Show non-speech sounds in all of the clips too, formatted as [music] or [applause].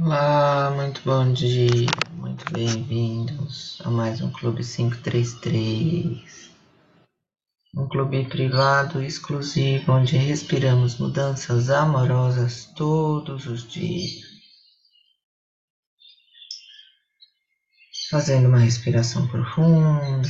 Olá, muito bom dia, muito bem-vindos a mais um Clube 533. Um clube privado exclusivo onde respiramos mudanças amorosas todos os dias. Fazendo uma respiração profunda.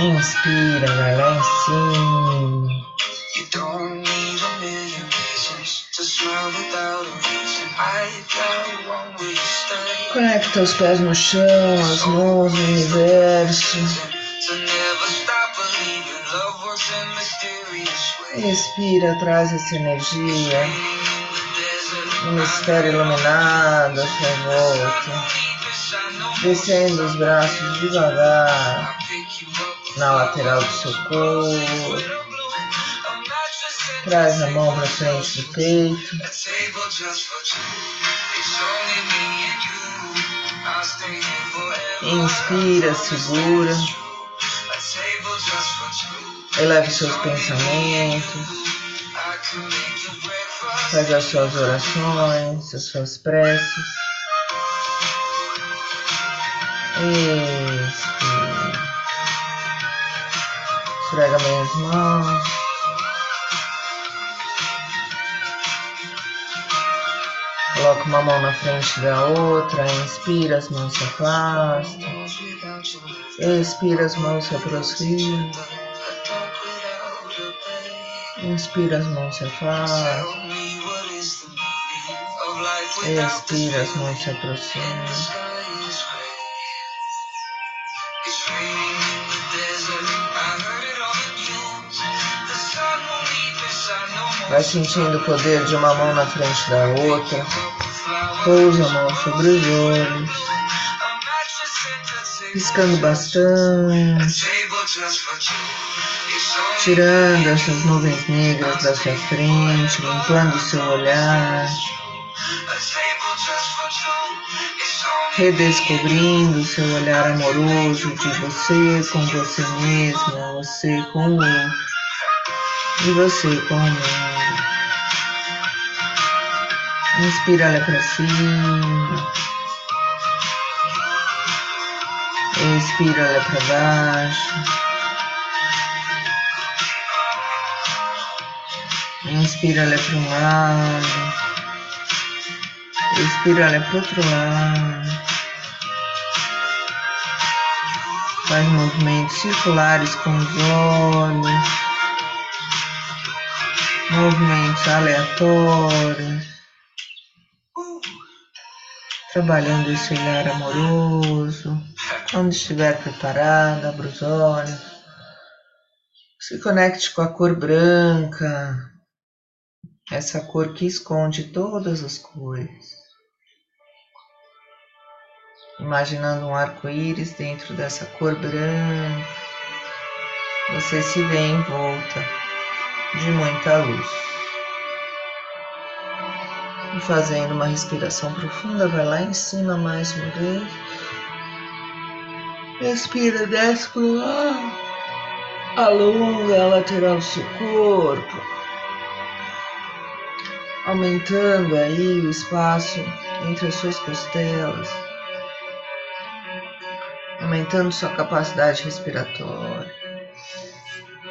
Inspira, vai lá em cima. You don't need a million reasons to smile without a reason. I stay. Conecta os pés no chão, as mãos no universo. Respira, traz essa energia. Um mistério iluminado à sua volta. Descendo os braços devagar na lateral do seu corpo. Traz a mão para frente do peito. Inspira, segura. Eleve seus pensamentos. Faz as suas orações, as suas preces. Expira. Esfrega minhas mãos. Coloca uma mão na frente da outra, inspira, as mãos se afastam. Expira, as mãos se aproximam. Inspira, as mãos se afastam. Expira, as mãos se aproximam. Vai sentindo o poder de uma mão na frente da outra. Pousa a mão sobre os olhos. Piscando bastante. Tirando essas nuvens negras da sua frente, limpando seu olhar. Redescobrindo seu olhar amoroso de você com você mesma, você com o outro, e você com o mundo. Inspira, olha para cima. Expira, olha para baixo. Inspira, olha para um lado. Expira, olha para outro lado. Faz movimentos circulares com os olhos. Movimentos aleatórios trabalhando esse olhar amoroso. Quando estiver preparada, abra os olhos. Se conecte com a cor branca, essa cor que esconde todas as cores. Imaginando um arco-íris dentro dessa cor branca, você se vê envolta de muita luz. E fazendo uma respiração profunda, vai lá em cima mais uma vez. Respira, desce pro ar. Alonga a lateral do seu corpo. Aumentando aí o espaço entre as suas costelas. Aumentando sua capacidade respiratória.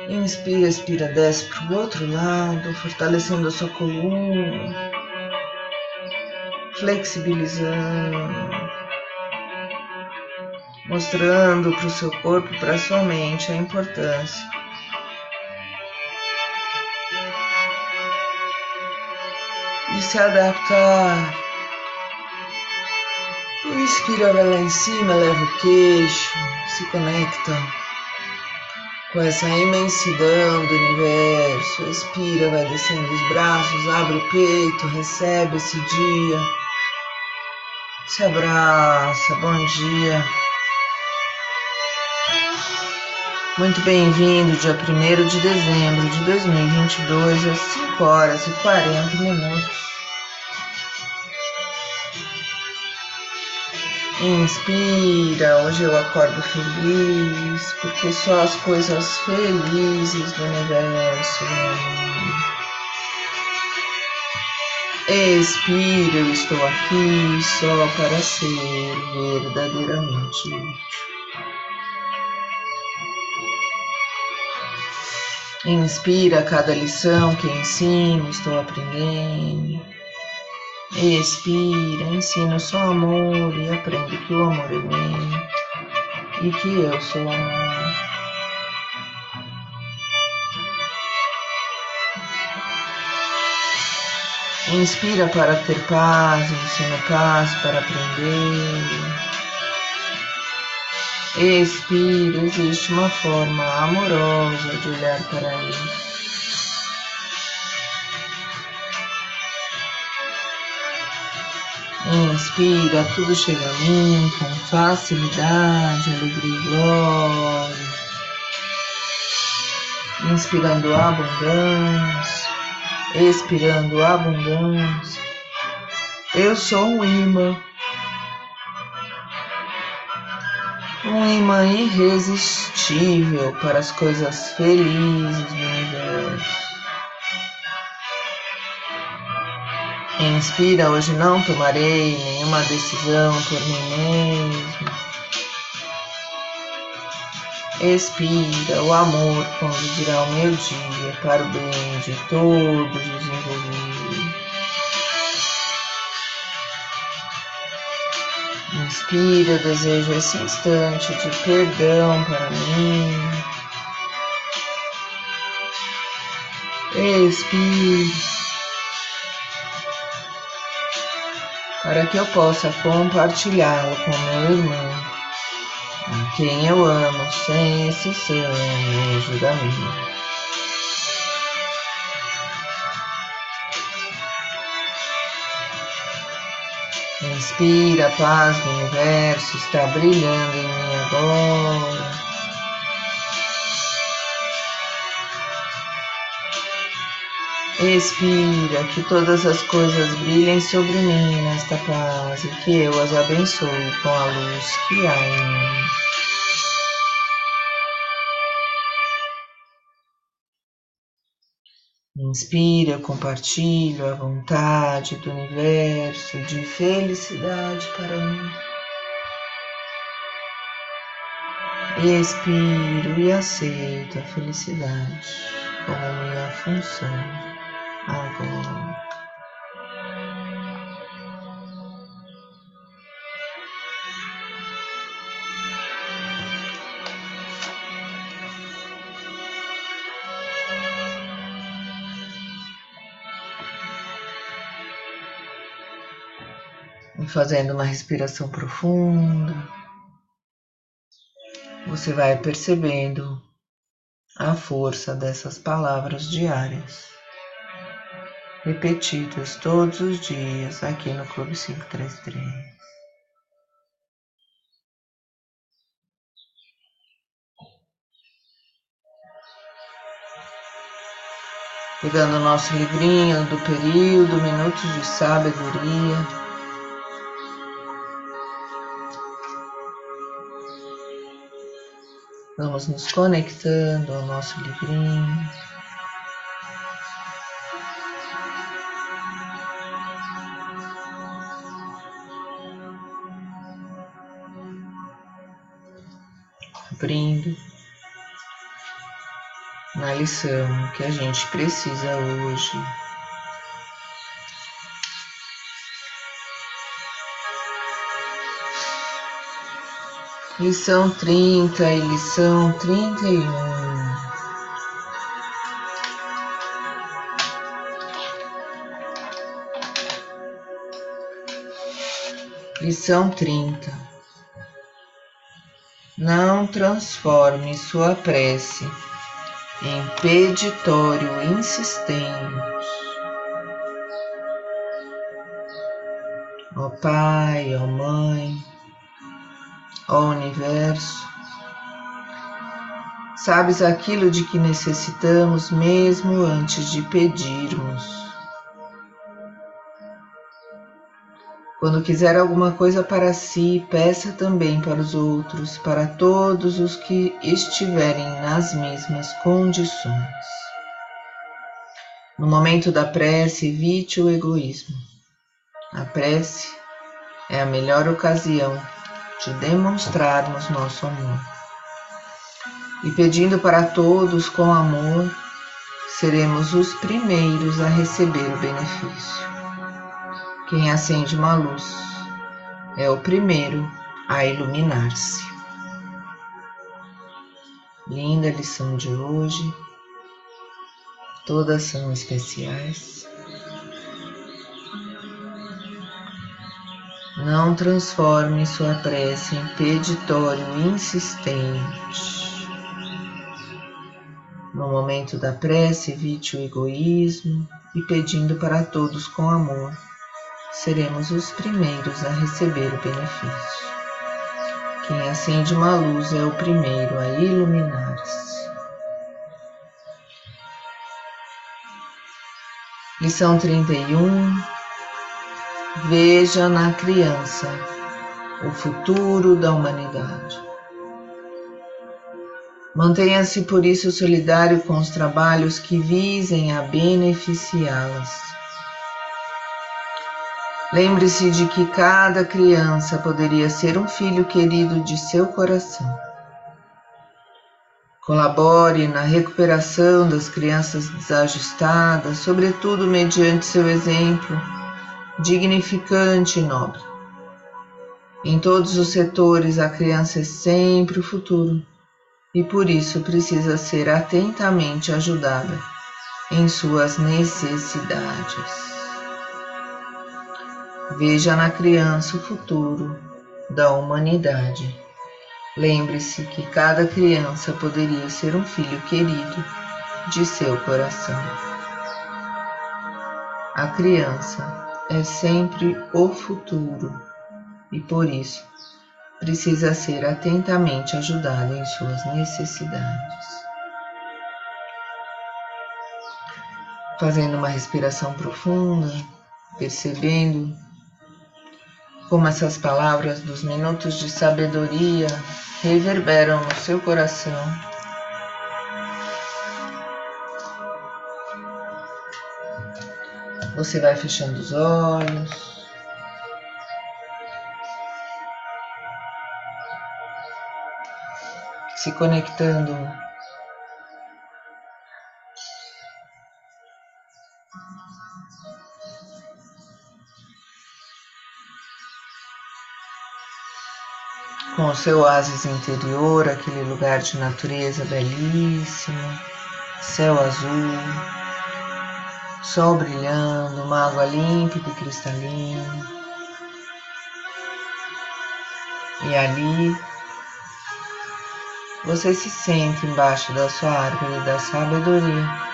Inspira, expira, desce para o outro lado, fortalecendo a sua coluna flexibilizando, mostrando para o seu corpo, para a sua mente a importância. De se adaptar. Inspira, vai lá em cima, leva o queixo, se conecta com essa imensidão do universo. Expira, vai descendo os braços, abre o peito, recebe esse dia. Se abraça, bom dia. Muito bem-vindo, dia 1 de dezembro de 2022, às 5 horas e 40 minutos. Inspira, hoje eu acordo feliz, porque só as coisas felizes do universo Expira, eu estou aqui só para ser verdadeiramente útil. Inspira cada lição que ensino, estou aprendendo. Expira, ensino só amor e aprendo que o amor é meu e que eu sou amor. Inspira para ter paz, ensina paz para aprender. Expira, existe uma forma amorosa de olhar para isso. Inspira, tudo chega a mim com facilidade, alegria e glória. Inspirando abundância, expirando abundância. Eu sou um imã. Um imã irresistível para as coisas felizes do universo. Inspira, hoje não tomarei nenhuma decisão por mim mesmo. Expira, o amor conduzirá o meu dia para o bem de todos os envolvidos. Inspira, desejo esse instante de perdão para mim. Expira. para que eu possa compartilhá-lo com meu irmão, quem eu amo sem exceção nem julgamento. Inspira, a paz do universo está brilhando em mim agora. Expira, que todas as coisas brilhem sobre mim nesta paz e que eu as abençoe com a luz que há em mim. Inspira, compartilho a vontade do universo de felicidade para mim. Expiro e aceito a felicidade como minha função agora. Fazendo uma respiração profunda, você vai percebendo a força dessas palavras diárias repetidas todos os dias aqui no Clube 533. Pegando o nosso livrinho do período, Minutos de Sabedoria. Vamos nos conectando ao nosso livrinho. cumprindo na lição que a gente precisa hoje. Lição trinta e lição trinta e um. Lição trinta. Não transforme sua prece em peditório insistente. Ó Pai, ó Mãe, ó Universo, sabes aquilo de que necessitamos mesmo antes de pedirmos. Quando quiser alguma coisa para si, peça também para os outros, para todos os que estiverem nas mesmas condições. No momento da prece, evite o egoísmo. A prece é a melhor ocasião de demonstrarmos nosso amor. E pedindo para todos com amor, seremos os primeiros a receber o benefício. Quem acende uma luz é o primeiro a iluminar-se. Linda lição de hoje. Todas são especiais. Não transforme sua prece em peditório insistente. No momento da prece, evite o egoísmo e pedindo para todos com amor, seremos os primeiros a receber o benefício. Quem acende uma luz é o primeiro a iluminar-se. Lição 31 Veja na criança o futuro da humanidade. Mantenha-se por isso solidário com os trabalhos que visem a beneficiá-las. Lembre-se de que cada criança poderia ser um filho querido de seu coração. Colabore na recuperação das crianças desajustadas, sobretudo mediante seu exemplo dignificante e nobre. Em todos os setores, a criança é sempre o futuro e por isso precisa ser atentamente ajudada em suas necessidades. Veja na criança o futuro da humanidade. Lembre-se que cada criança poderia ser um filho querido de seu coração. A criança é sempre o futuro e por isso precisa ser atentamente ajudado em suas necessidades. Fazendo uma respiração profunda, percebendo como essas palavras dos minutos de sabedoria reverberam no seu coração Você vai fechando os olhos. Se conectando. Com o seu oásis interior, aquele lugar de natureza belíssimo, céu azul sol brilhando, uma água límpida e cristalina. E ali você se sente embaixo da sua árvore da sabedoria.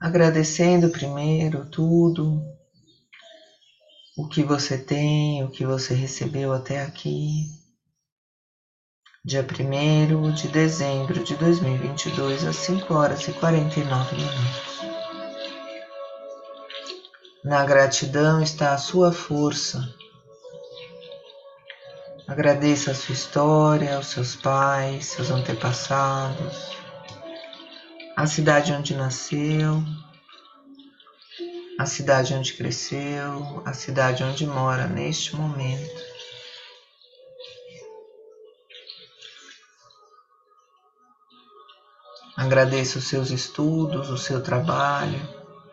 Agradecendo primeiro tudo, o que você tem, o que você recebeu até aqui. Dia 1 de dezembro de 2022, às 5 horas e 49 minutos. Na gratidão está a sua força. Agradeça a sua história, os seus pais, seus antepassados, a cidade onde nasceu, a cidade onde cresceu, a cidade onde mora neste momento. Agradeço os seus estudos, o seu trabalho,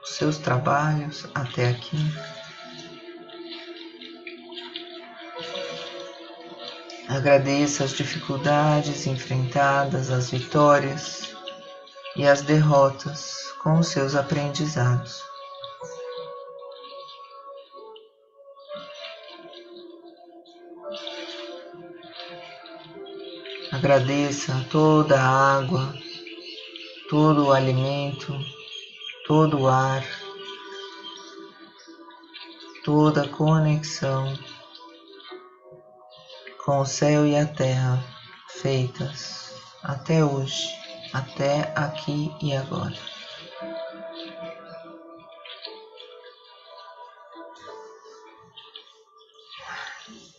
os seus trabalhos até aqui. Agradeça as dificuldades enfrentadas, as vitórias e as derrotas com os seus aprendizados. Agradeça toda a água, todo o alimento, todo o ar, toda a conexão com o céu e a terra feitas até hoje, até aqui e agora.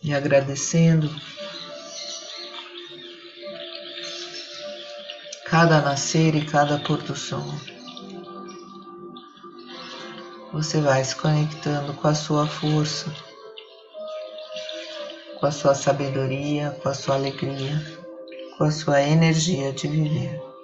E agradecendo cada nascer e cada pôr do sol. Você vai se conectando com a sua força, com a sua sabedoria, com a sua alegria, com a sua energia de viver.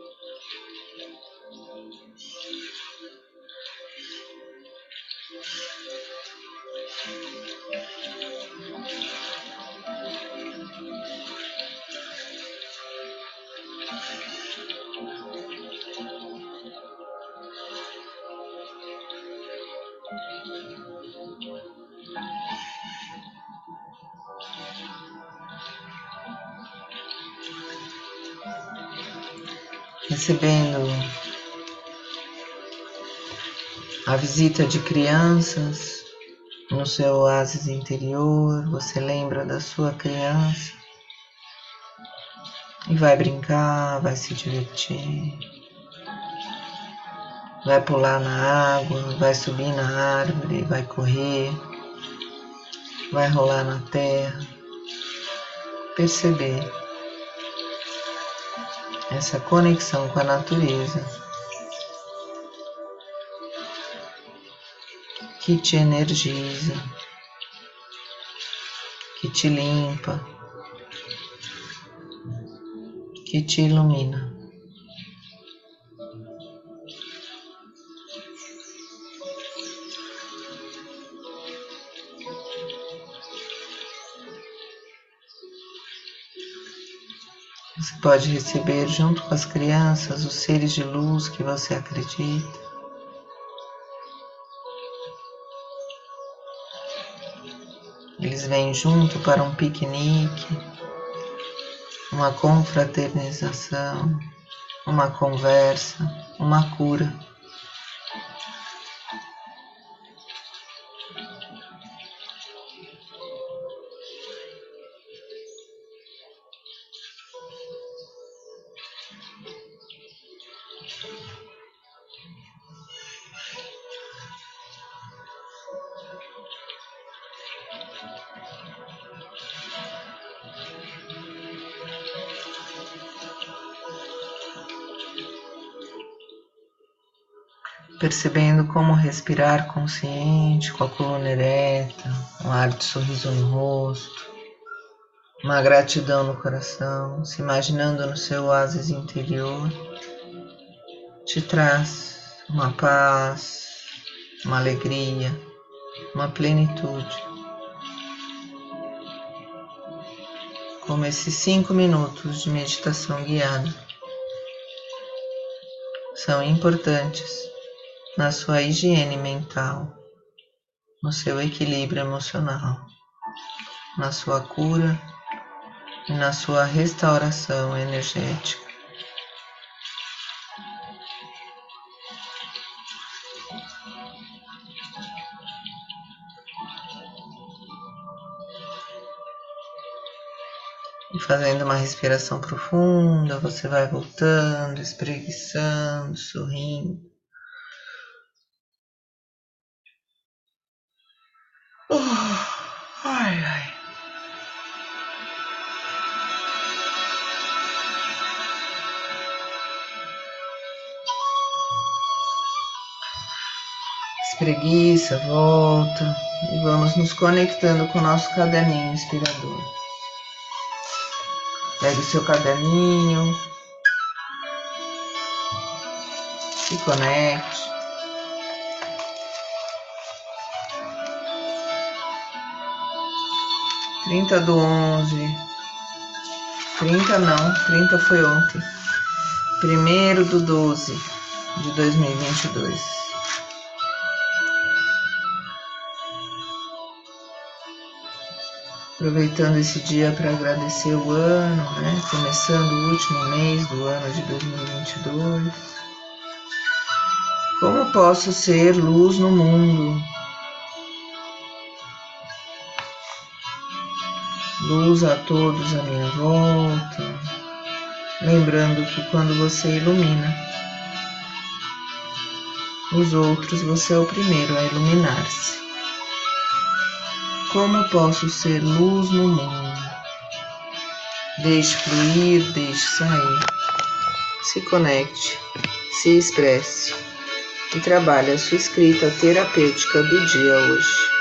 Recebendo a visita de crianças no seu oásis interior, você lembra da sua criança e vai brincar, vai se divertir, vai pular na água, vai subir na árvore, vai correr, vai rolar na terra, perceber essa conexão com a natureza que te energiza, que te limpa, que te ilumina. Pode receber junto com as crianças os seres de luz que você acredita. Eles vêm junto para um piquenique, uma confraternização, uma conversa, uma cura. Percebendo como respirar consciente, com a coluna ereta, um ar de sorriso no rosto, uma gratidão no coração, se imaginando no seu oásis interior, te traz uma paz, uma alegria, uma plenitude. Como esses cinco minutos de meditação guiada são importantes na sua higiene mental, no seu equilíbrio emocional, na sua cura e na sua restauração energética. E fazendo uma respiração profunda, você vai voltando, espreguiçando, sorrindo. Espreguiça, volta e vamos nos conectando com o nosso caderninho inspirador. Pega o seu caderninho, se conecte. 30 do 11. 30 não, 30 foi ontem. 1 do 12 de 2022. Aproveitando esse dia para agradecer o ano, né? Começando o último mês do ano de 2022. Como posso ser luz no mundo? luz a todos à minha volta, Lembrando que quando você ilumina os outros, você é o primeiro a iluminar-se. Como posso ser luz no mundo? Deixe fluir, deixe sair. Se conecte, se expresse e trabalhe a sua escrita terapêutica do dia hoje.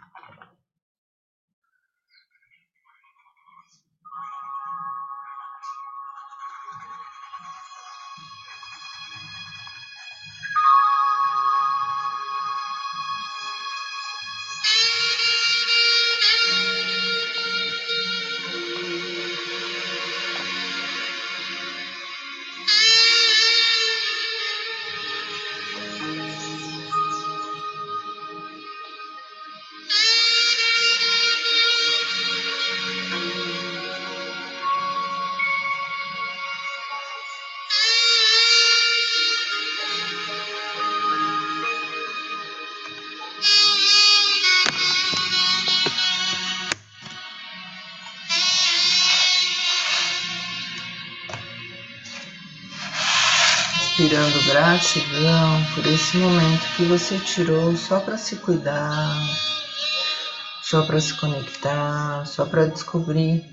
Inspirando gratidão por esse momento que você tirou só para se cuidar, só para se conectar, só para descobrir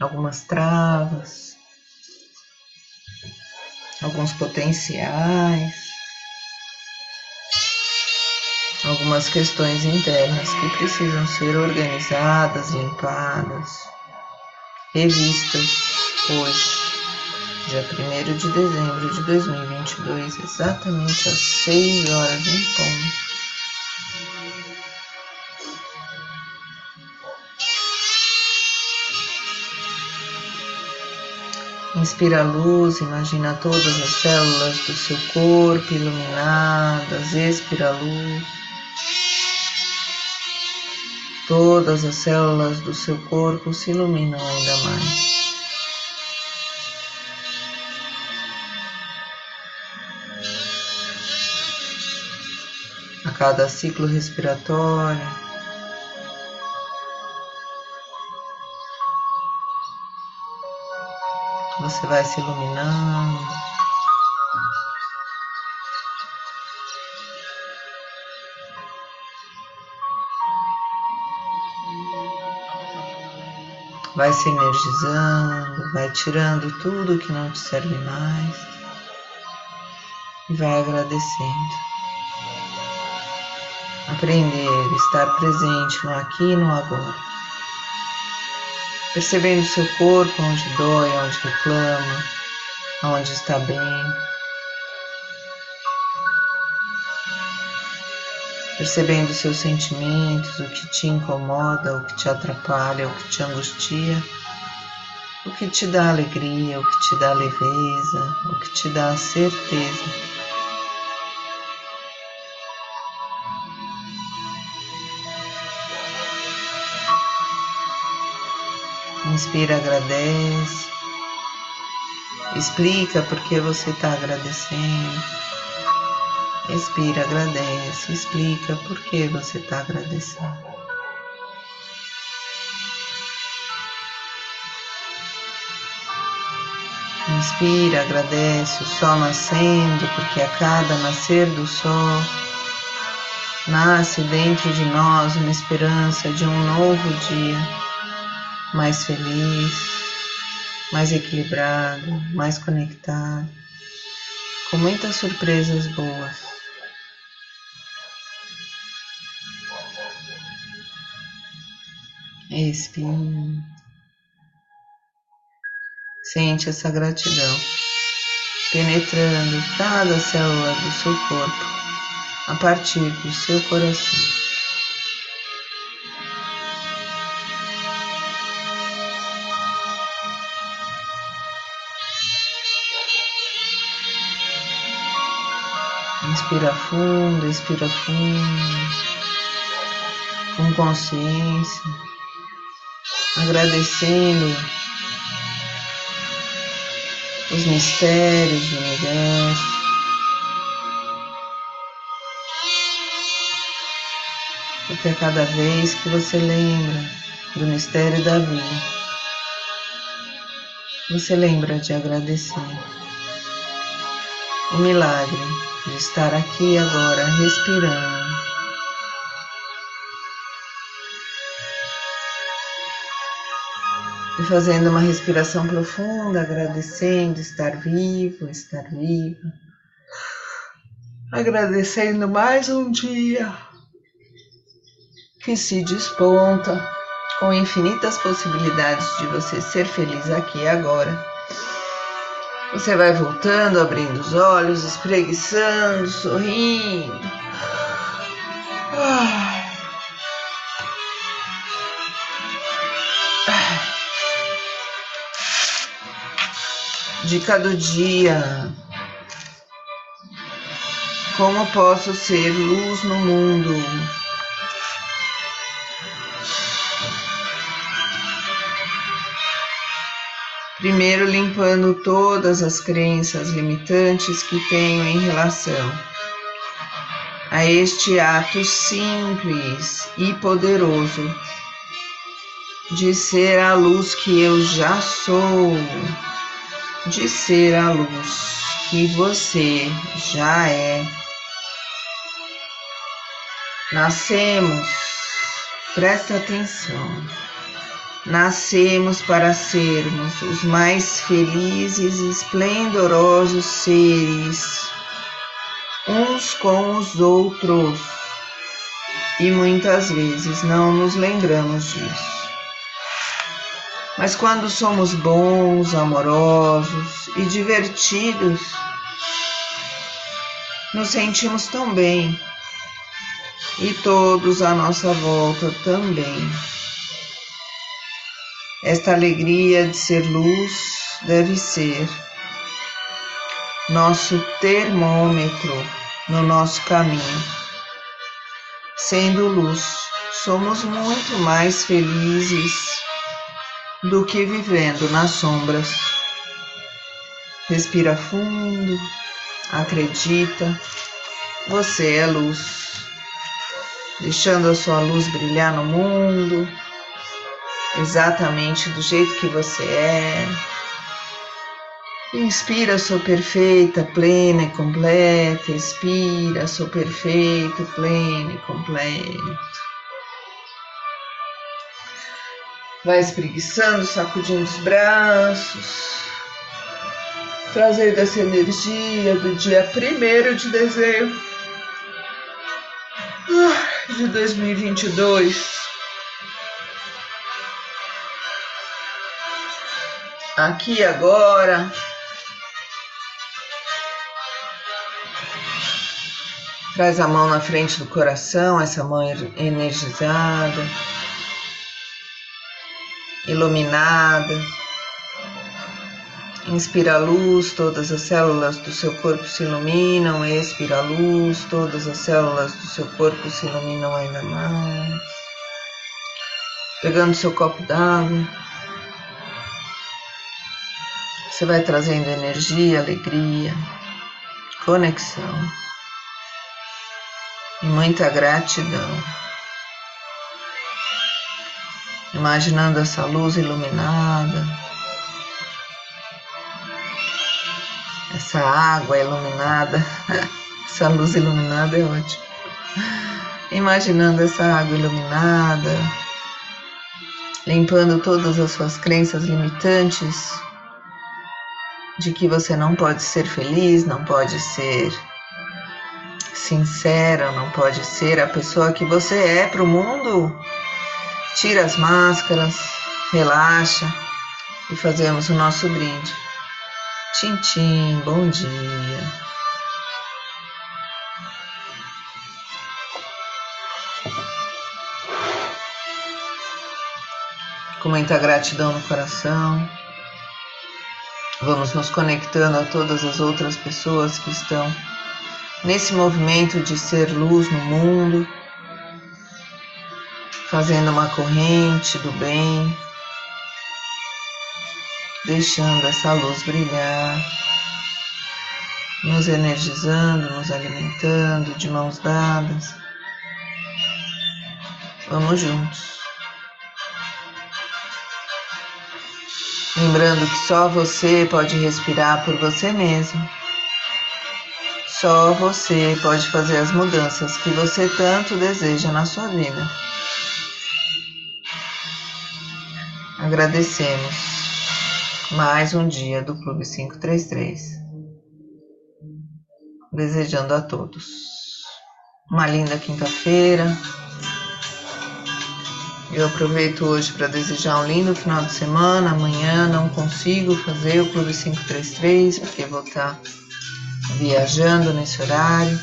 algumas travas, alguns potenciais, algumas questões internas que precisam ser organizadas, limpadas, revistas hoje. Dia 1 de dezembro de 2022, exatamente às 6 horas em ponto. Inspira a luz, imagina todas as células do seu corpo iluminadas, expira a luz. Todas as células do seu corpo se iluminam ainda mais. Cada ciclo respiratório, você vai se iluminando. Vai se energizando, vai tirando tudo que não te serve mais e vai agradecendo. Aprender, estar presente no aqui e no agora percebendo seu corpo, onde dói, onde reclama, onde está bem. Percebendo seus sentimentos, o que te incomoda, o que te atrapalha, o que te angustia, o que te dá alegria, o que te dá leveza, o que te dá certeza. Inspira, agradece. Explica por que você está agradecendo. Expira, agradece. Explica por que você está agradecendo. Inspira, agradece o sol nascendo, porque a cada nascer do sol nasce dentro de nós uma esperança de um novo dia mais feliz, mais equilibrado, mais conectado, com muitas surpresas boas. Expire. Sente essa gratidão penetrando cada célula do seu corpo a partir do seu coração. Inspira fundo, expira fundo, com consciência, agradecendo os mistérios do universo. Porque a cada vez que você lembra do mistério da vida, você lembra de agradecer o milagre de estar aqui agora respirando. E fazendo uma respiração profunda, agradecendo estar vivo, estar viva. Agradecendo mais um dia que se desponta com infinitas possibilidades de você ser feliz aqui agora você vai voltando, abrindo os olhos, espreguiçando, sorrindo. Dica do dia. Como posso ser luz no mundo? Primeiro, limpando todas as crenças limitantes que tenho em relação a este ato simples e poderoso de ser a luz que eu já sou, de ser a luz que você já é. Nascemos, presta atenção Nascemos para sermos os mais felizes e esplendorosos seres, uns com os outros, e muitas vezes não nos lembramos disso. Mas quando somos bons, amorosos e divertidos, nos sentimos tão bem e todos à nossa volta também. Esta alegria de ser luz deve ser nosso termômetro no nosso caminho. Sendo luz, somos muito mais felizes do que vivendo nas sombras. Respira fundo, acredita, você é luz, deixando a sua luz brilhar no mundo, exatamente do jeito que você é Inspira, sou perfeita, plena e completa. Expira, sou perfeito, pleno e completo. Vai espreguiçando, sacudindo os braços. Trazendo essa energia do dia 1 de dezembro de 2022. Aqui agora Traz a mão na frente do coração, essa mão energizada, iluminada. Inspira a luz, todas as células do seu corpo se iluminam. Expira a luz, todas as células do seu corpo se iluminam ainda mais. Pegando seu copo d'água, você vai trazendo energia, alegria, conexão muita gratidão. Imaginando essa luz iluminada, essa água iluminada, [laughs] essa luz iluminada é ótimo. Imaginando essa água iluminada, limpando todas as suas crenças limitantes de que você não pode ser feliz, não pode ser sincera, não pode ser a pessoa que você é para o mundo. Tira as máscaras, relaxa e fazemos o nosso brinde. Tintim, bom dia. Com muita gratidão no coração. Vamos nos conectando a todas as outras pessoas que estão nesse movimento de ser luz no mundo, fazendo uma corrente do bem, deixando essa luz brilhar, nos energizando, nos alimentando de mãos dadas. Vamos juntos. Lembrando que só você pode respirar por você mesmo. Só você pode fazer as mudanças que você tanto deseja na sua vida. Agradecemos mais um dia do Clube 533. Desejando a todos uma linda quinta-feira. Eu aproveito hoje para desejar um lindo final de semana. Amanhã não consigo fazer o Clube 533 porque vou estar viajando nesse horário.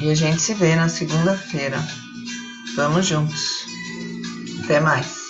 E a gente se vê na segunda-feira. Vamos juntos. Até mais.